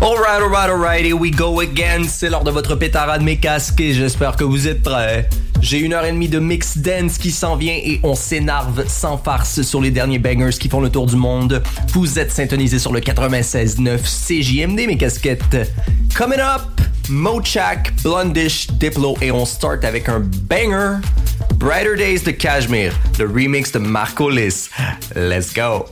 Alright, alright, alright, here we go again. C'est l'heure de votre pétard de mes casques j'espère que vous êtes prêts. J'ai une heure et demie de mix dance qui s'en vient et on s'énerve sans farce sur les derniers bangers qui font le tour du monde. Vous êtes syntonisés sur le 96.9 CJMD, mes casquettes. Coming up, Mochak, Blondish, Diplo et on start avec un banger. Brighter Days de Cashmere, le remix de Marco Liss. Let's go.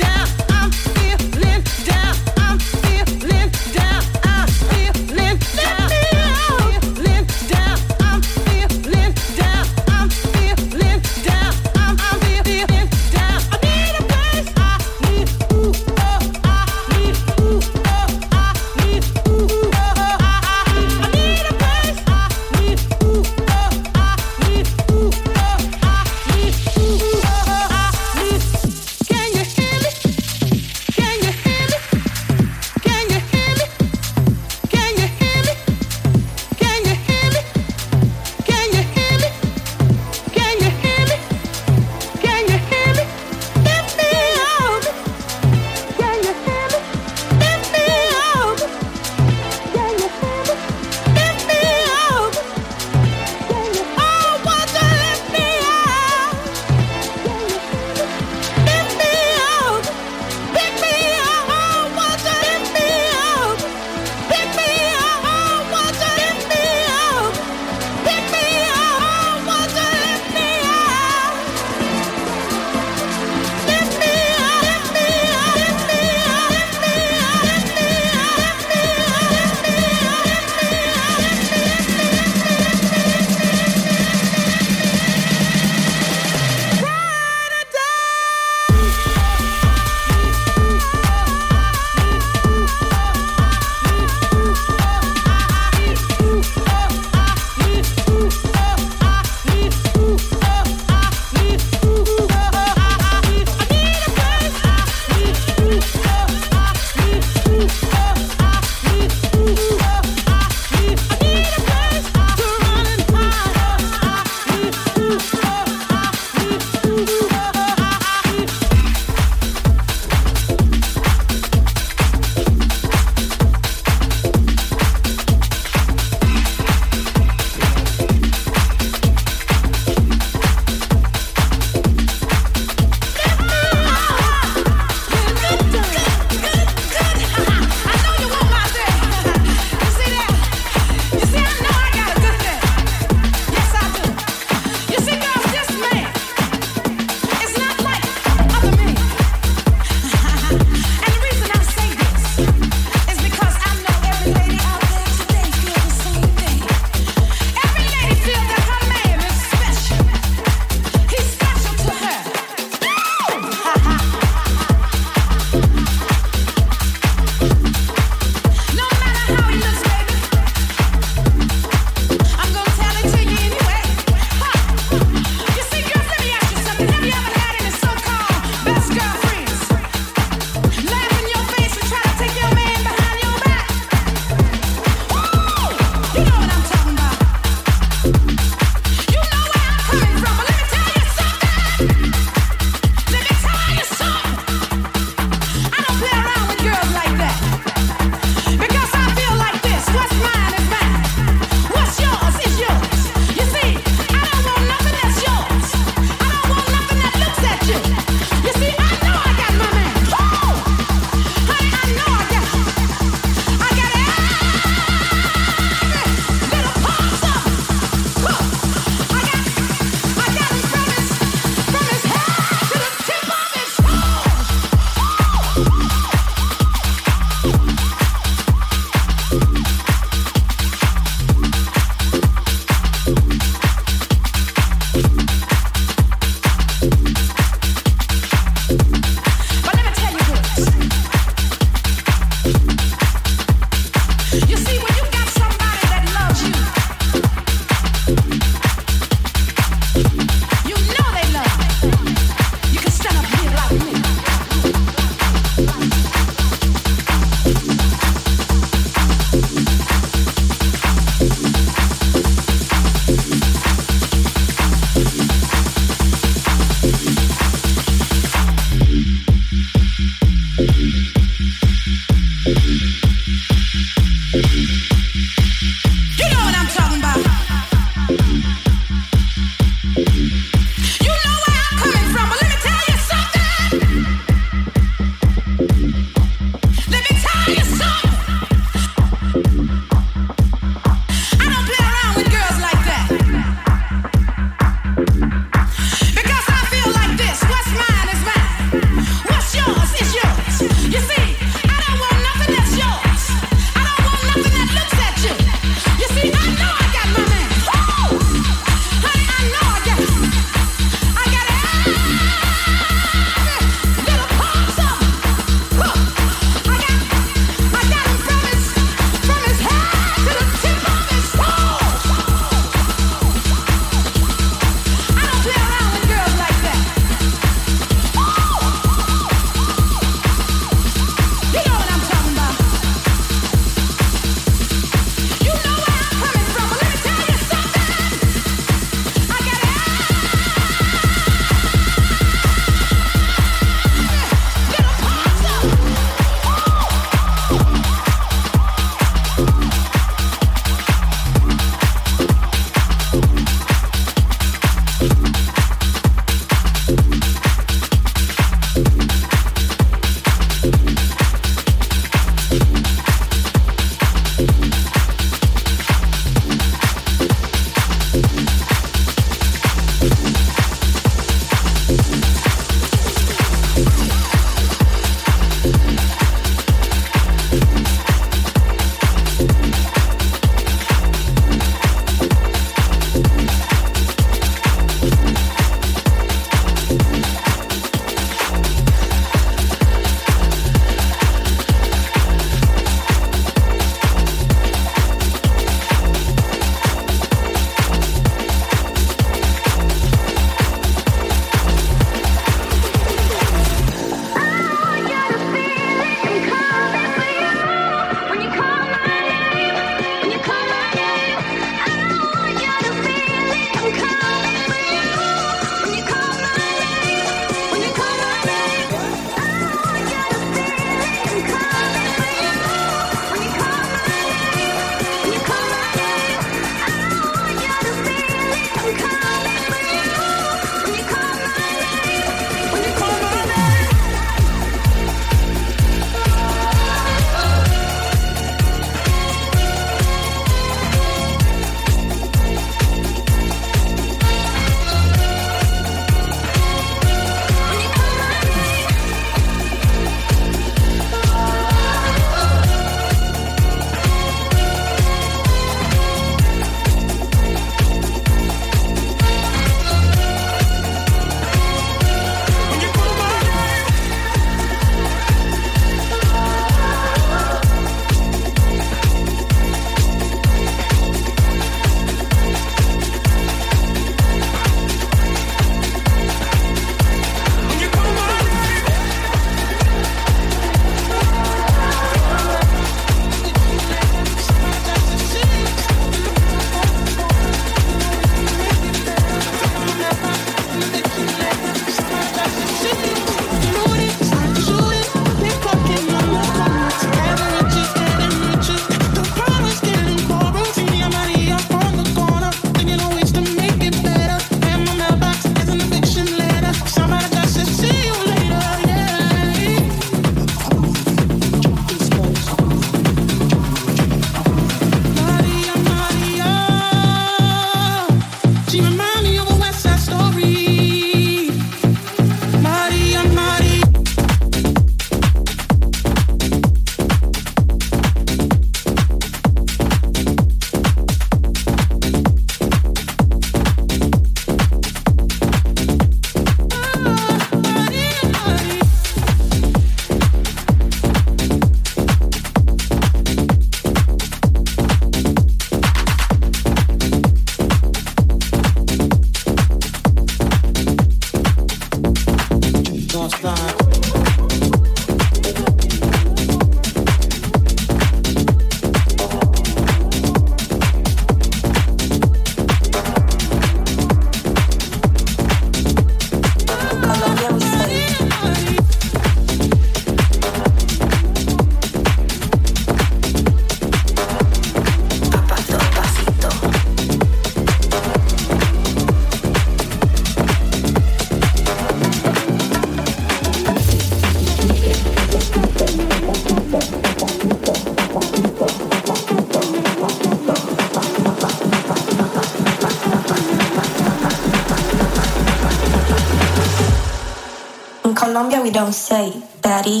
Don't say daddy.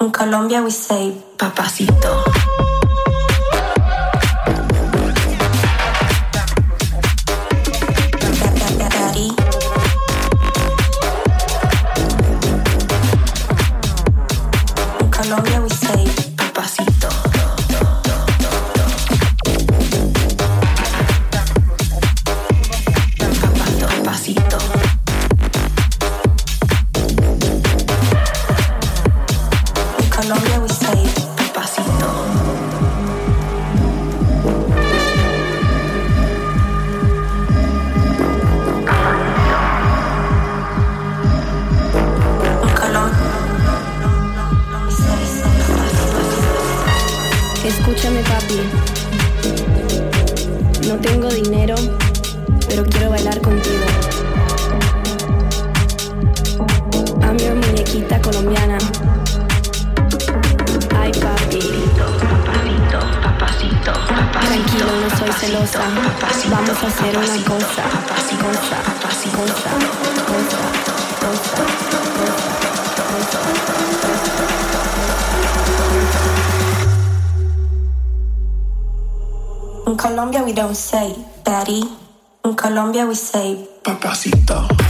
In Colombia, we say In Colombia, we don't say daddy. In Colombia, we say papacito.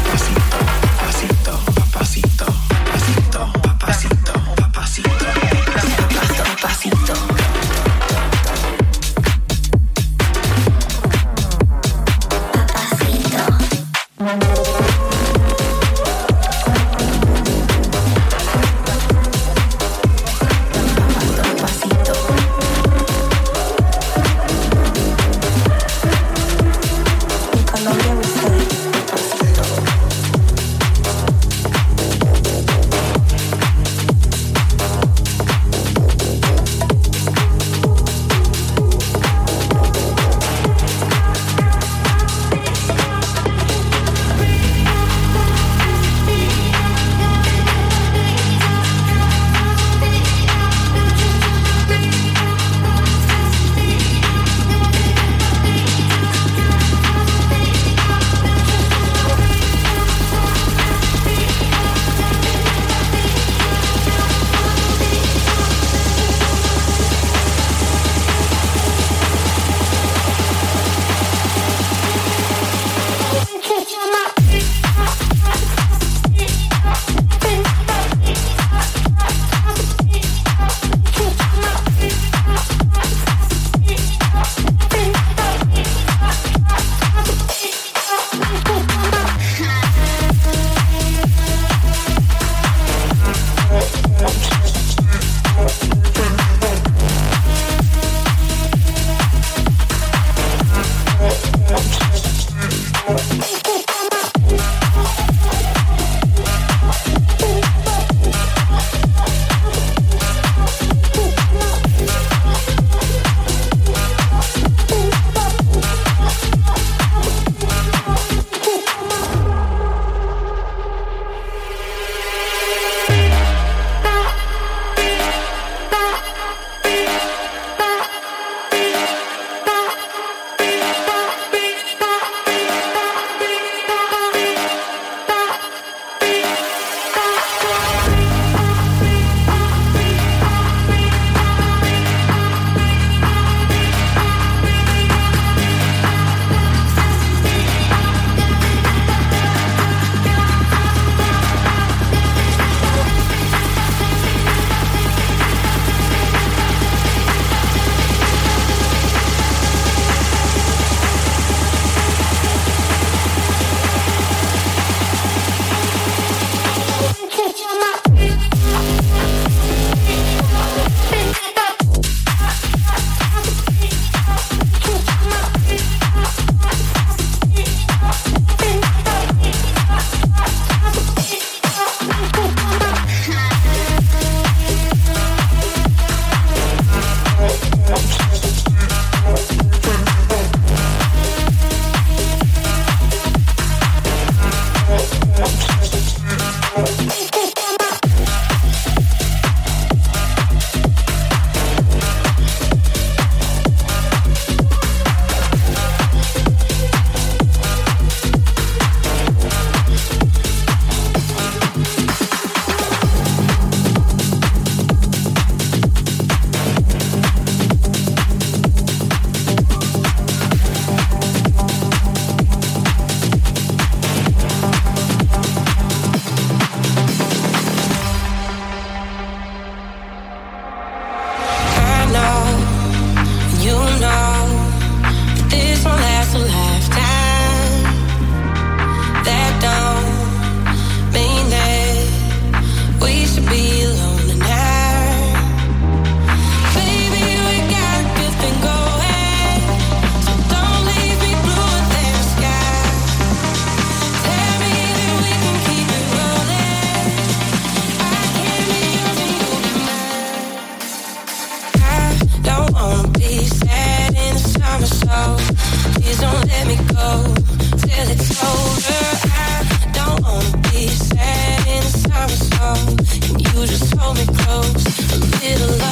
Thank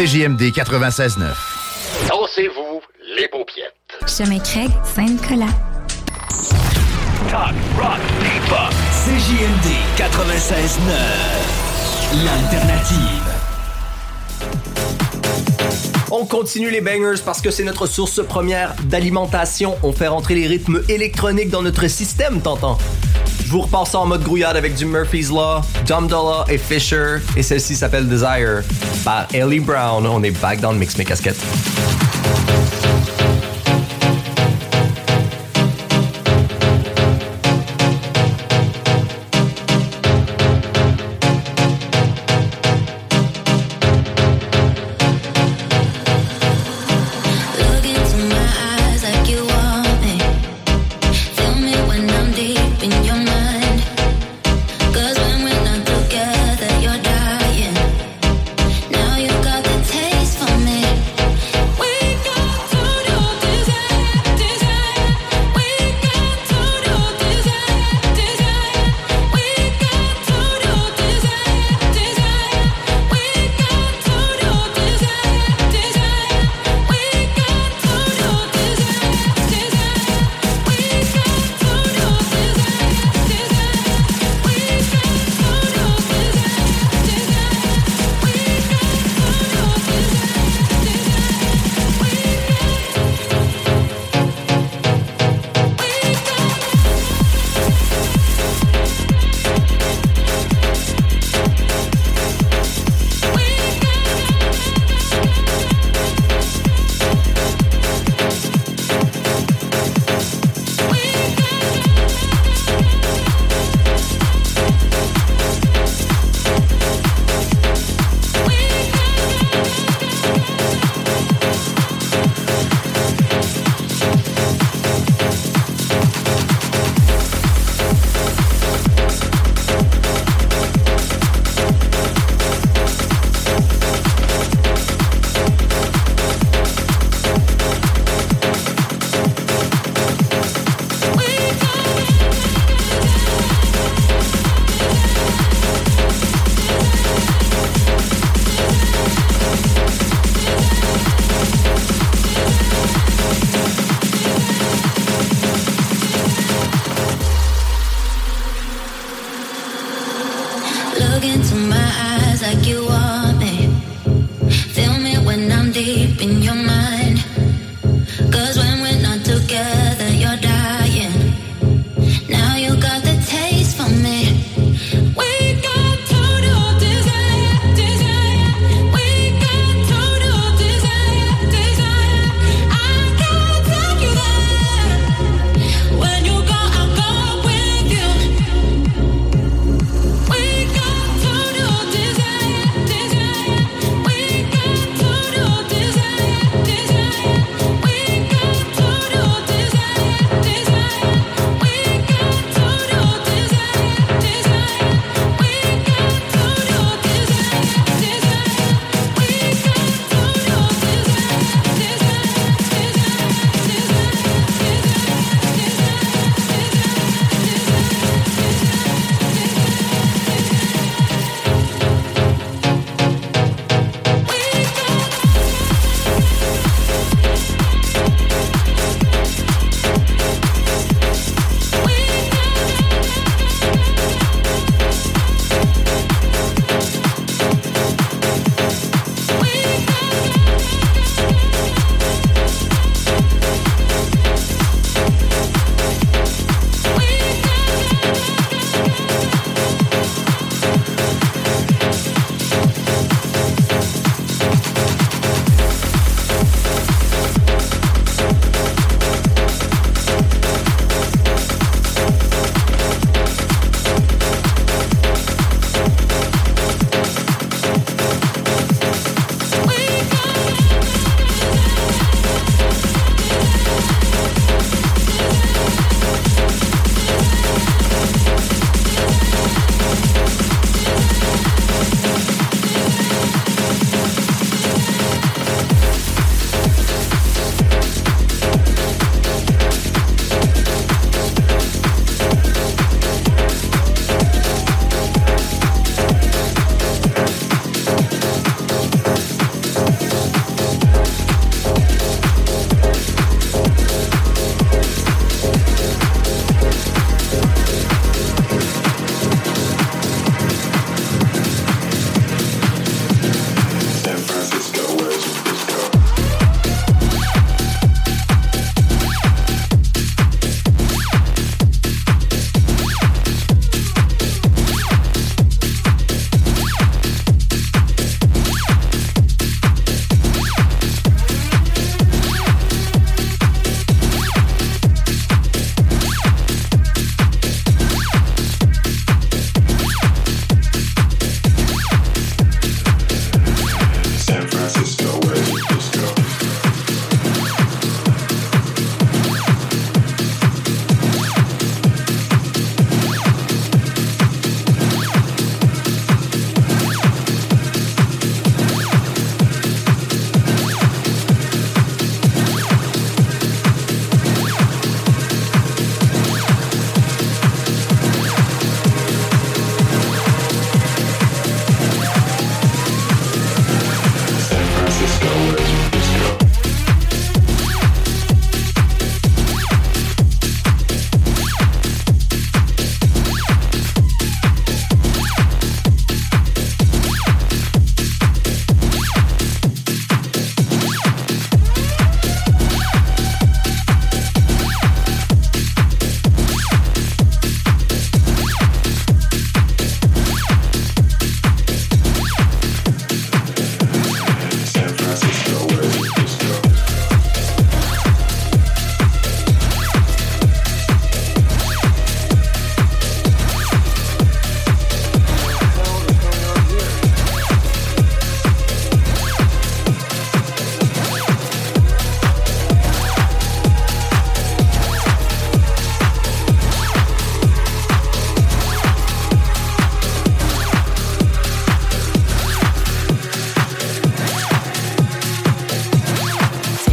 CJMD 96.9. Dansez-vous les paupiètes. Chemin Craig, Saint-Nicolas. Talk, rock, hip-hop. CJMD 96.9. L'alternative. On continue les bangers parce que c'est notre source première d'alimentation. On fait rentrer les rythmes électroniques dans notre système, t'entends? Vous repasse en mode grouillade avec du Murphy's Law, Dom Dollar et Fisher. Et celle-ci s'appelle Desire par Ellie Brown. On est back dans le mix mes casquettes.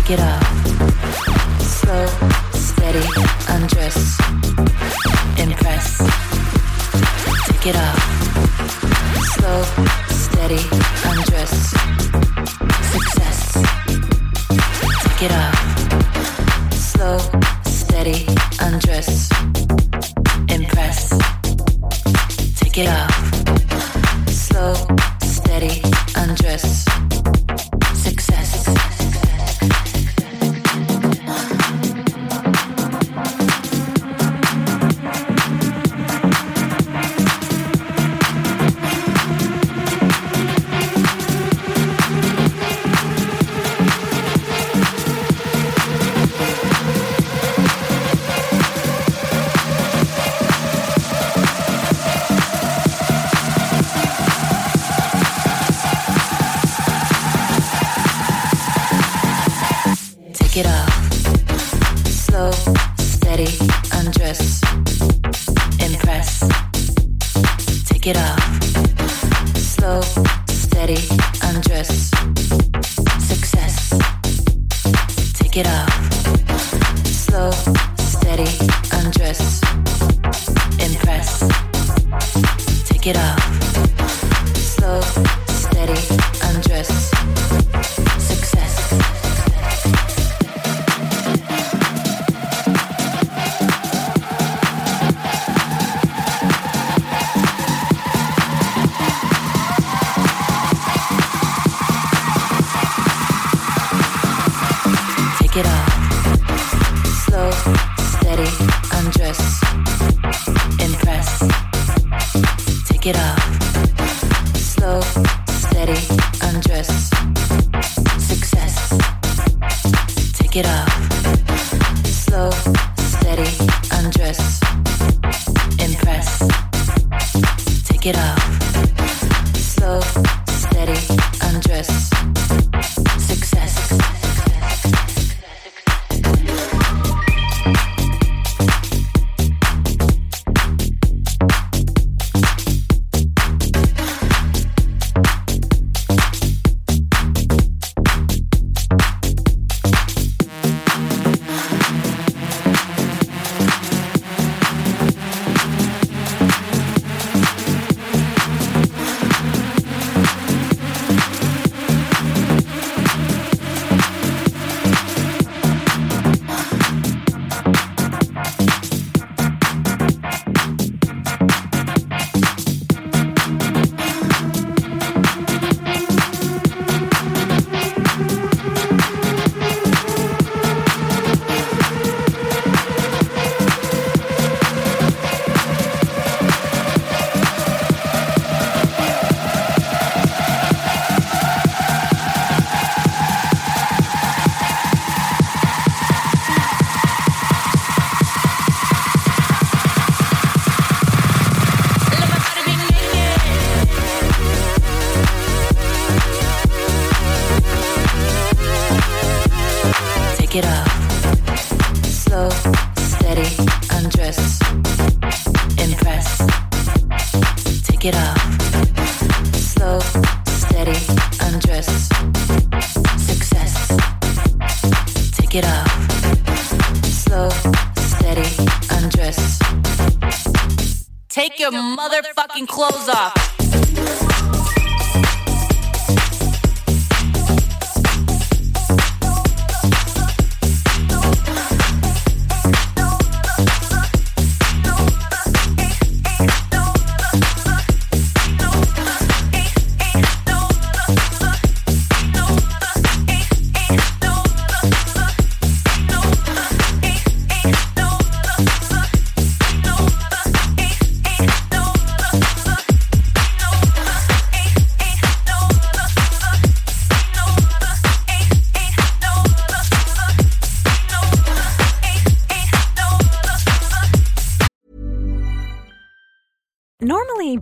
it off. Slow, steady, undress, impress. Take it off. clothes off.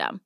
I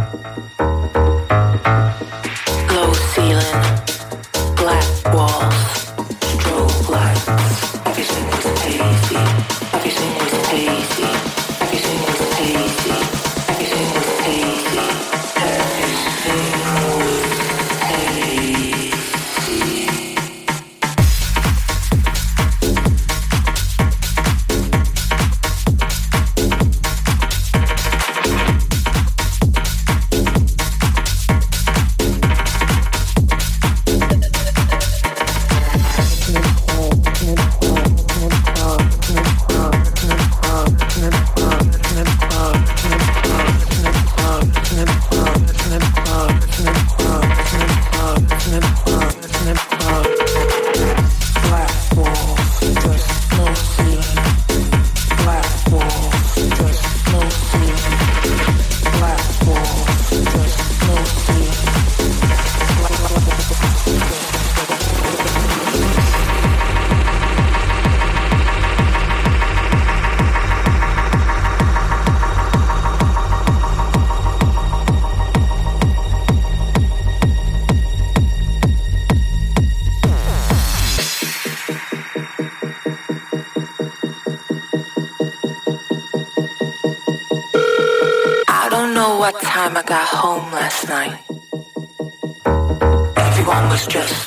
stress.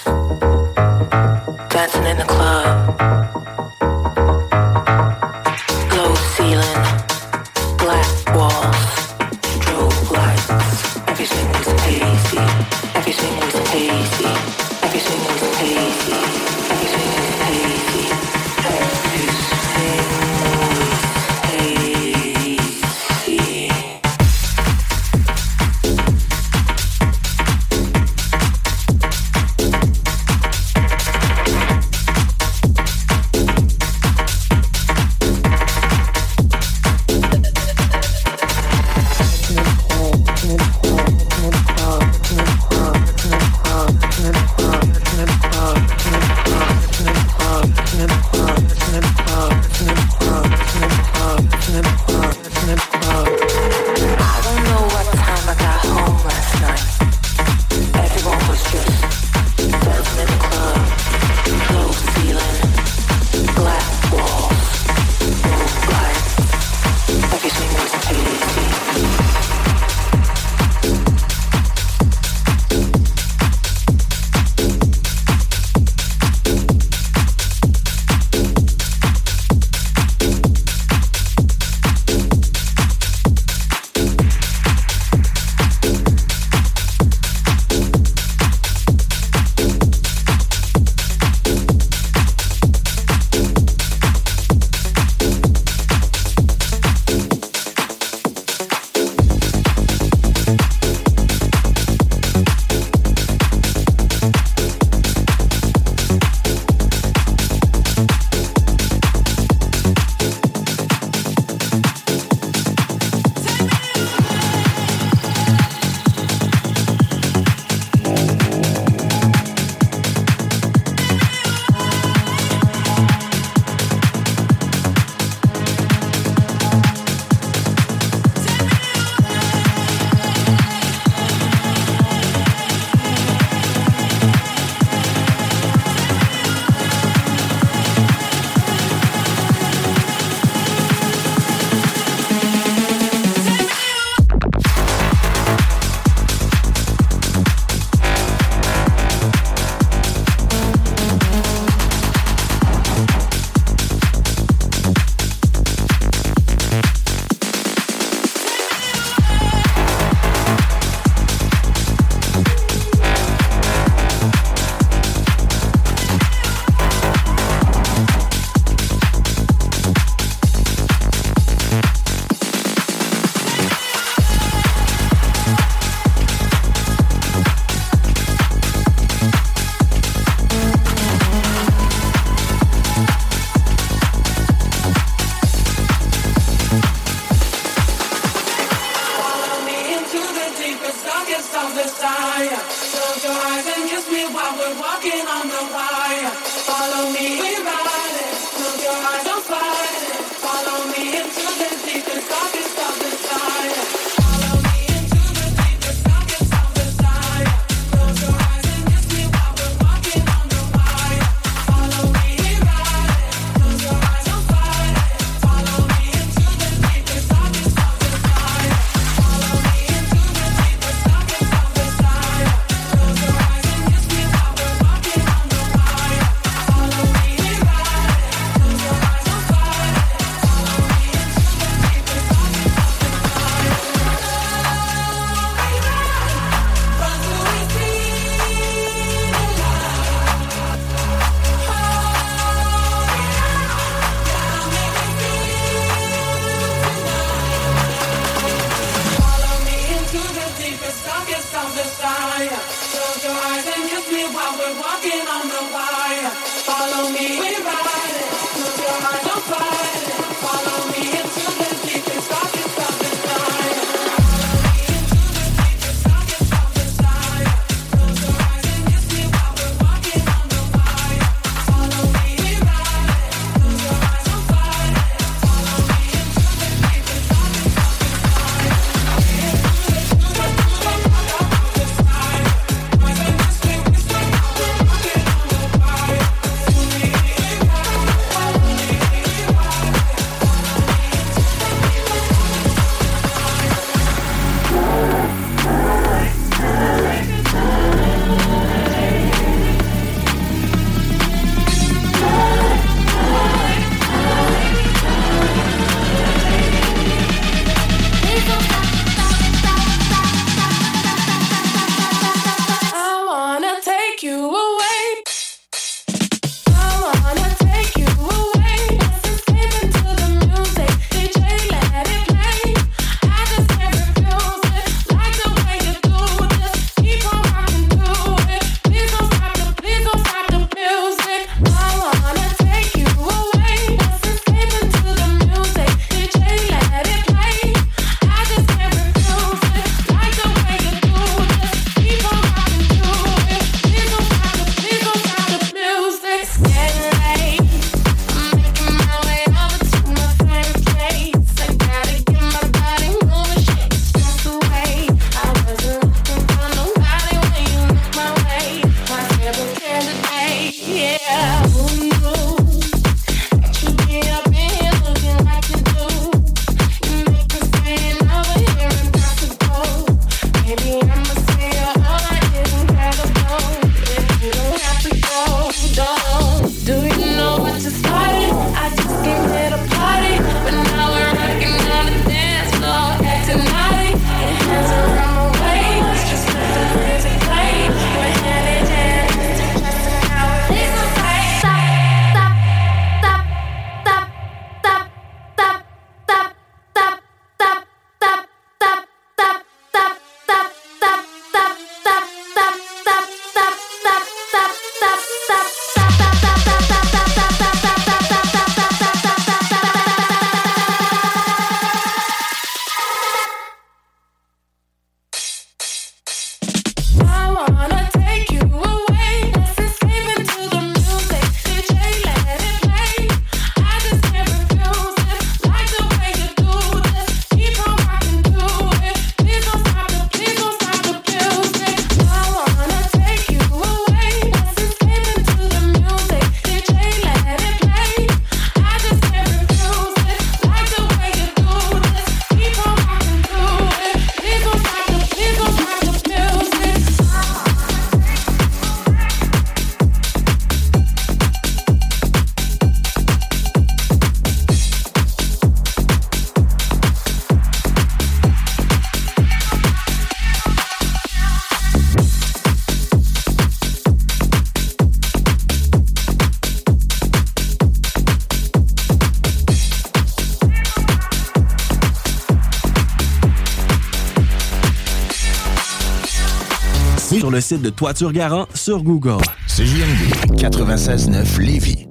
le site de Toiture Garant sur Google. CJMD 96.9 Lévis.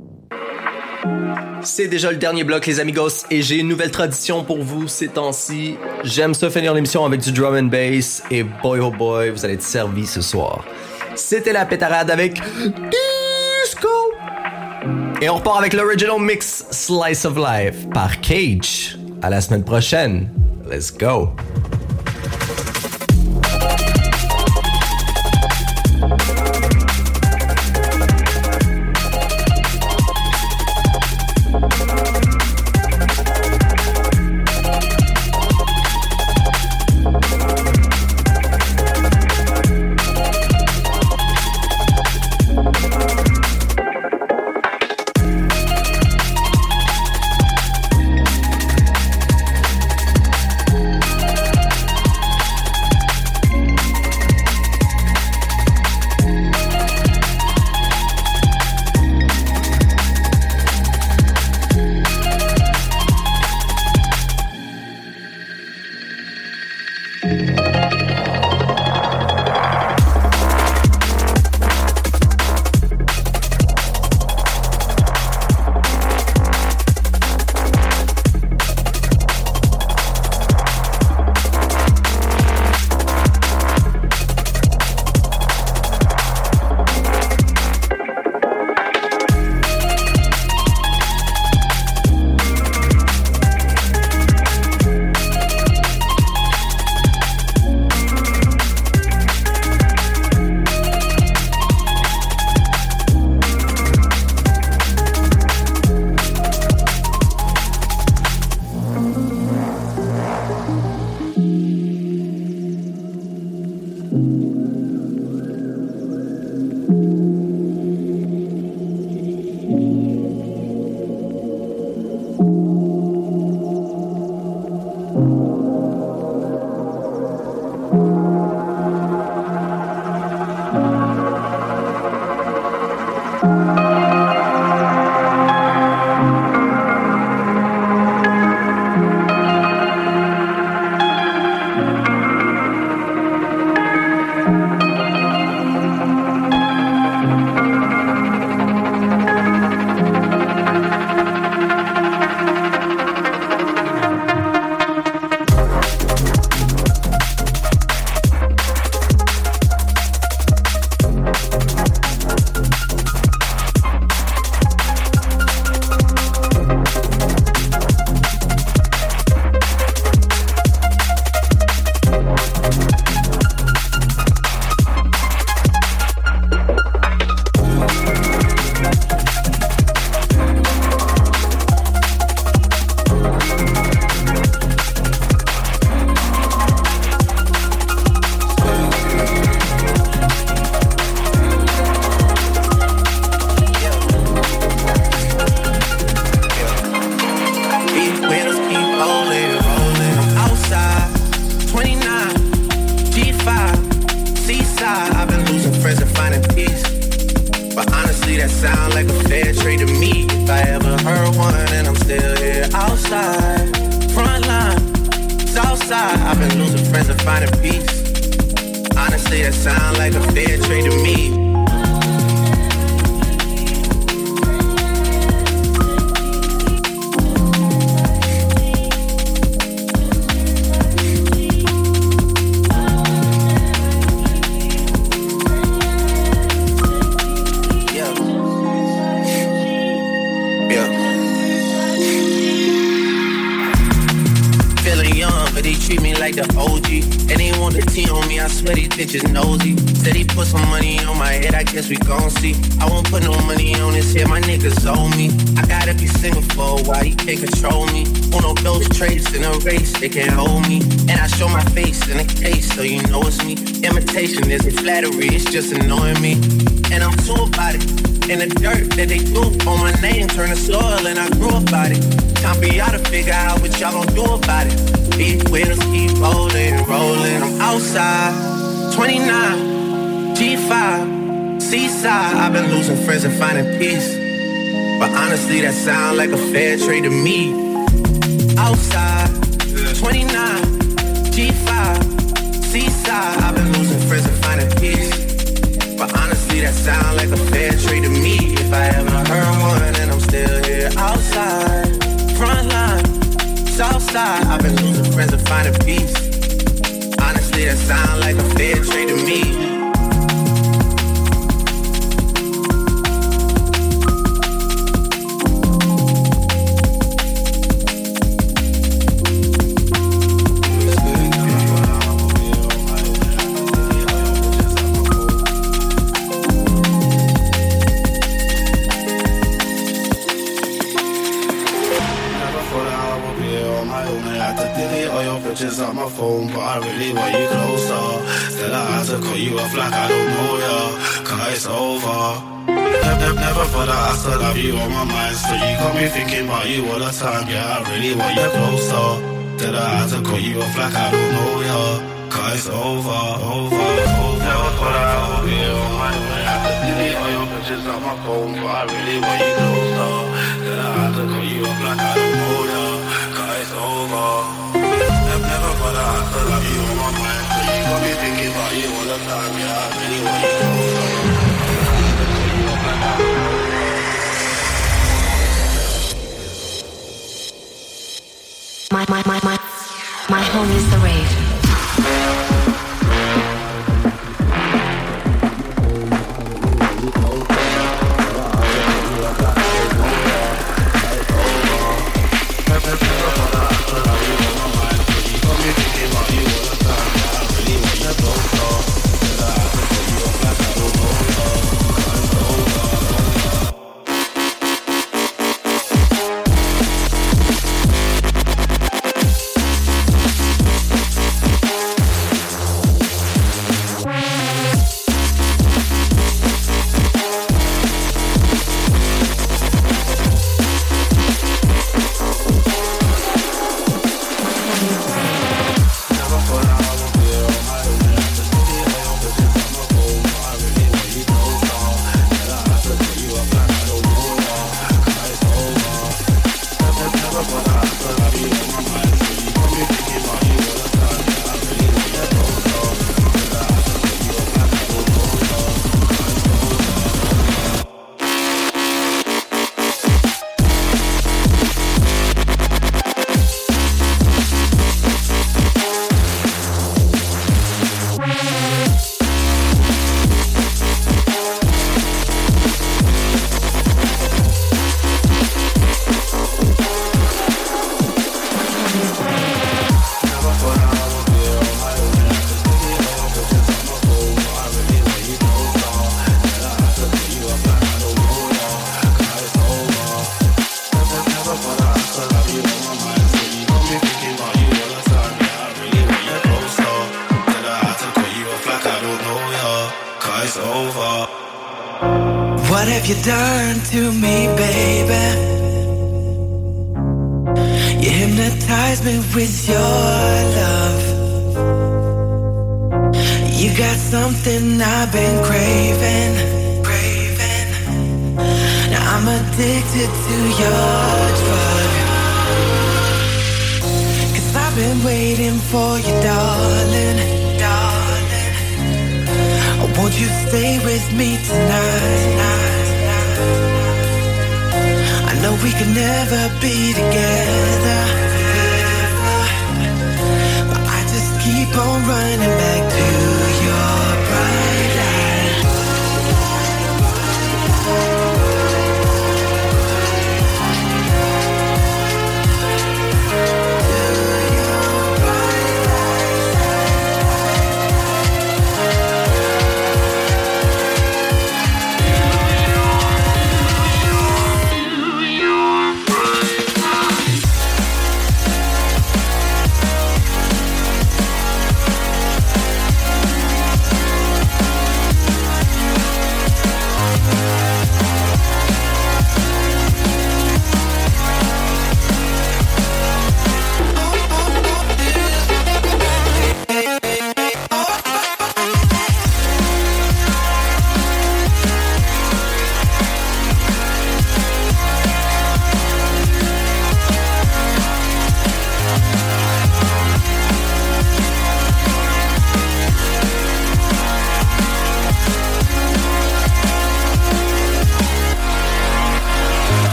C'est déjà le dernier bloc, les amigos, et j'ai une nouvelle tradition pour vous ces temps-ci. J'aime ça finir l'émission avec du drum and bass, et boy oh boy, vous allez être servis ce soir. C'était la pétarade avec Disco! Et on repart avec l'original mix Slice of Life par Cage. À la semaine prochaine. Let's go! Flattery, it's just annoying me. And I'm too about it. In the dirt that they threw on my name, turn to soil, and I grew up about it. Time for y'all to figure out what y'all gon' do about it. These wheels keep rolling, rolling. I'm outside, 29, G5, seaside. I've been losing friends and finding peace. But honestly, that sound like a fair trade to me. Outside, 29, G5, seaside. I've been sound like a fair trade to me. If I ever heard one, and I'm still here outside, front line, south side. I've been losing friends and finding peace. Honestly, that sound like a fair trade to me. Phone, but I really want you closer. Still, I had to call you off like I don't know ya, cause it's over. Never, never thought that I still have you on my mind. So you got me thinking about you all the time. Yeah, I really want you closer. Still, I had to call you off like I don't know ya, cause it's over, over, over. Never thought I would be on my way. I could delete all your pictures on my phone, but I really want you closer. Still, I had to call you off like I don't know ya, cause it's over. My the my, my, my, my home is the rave.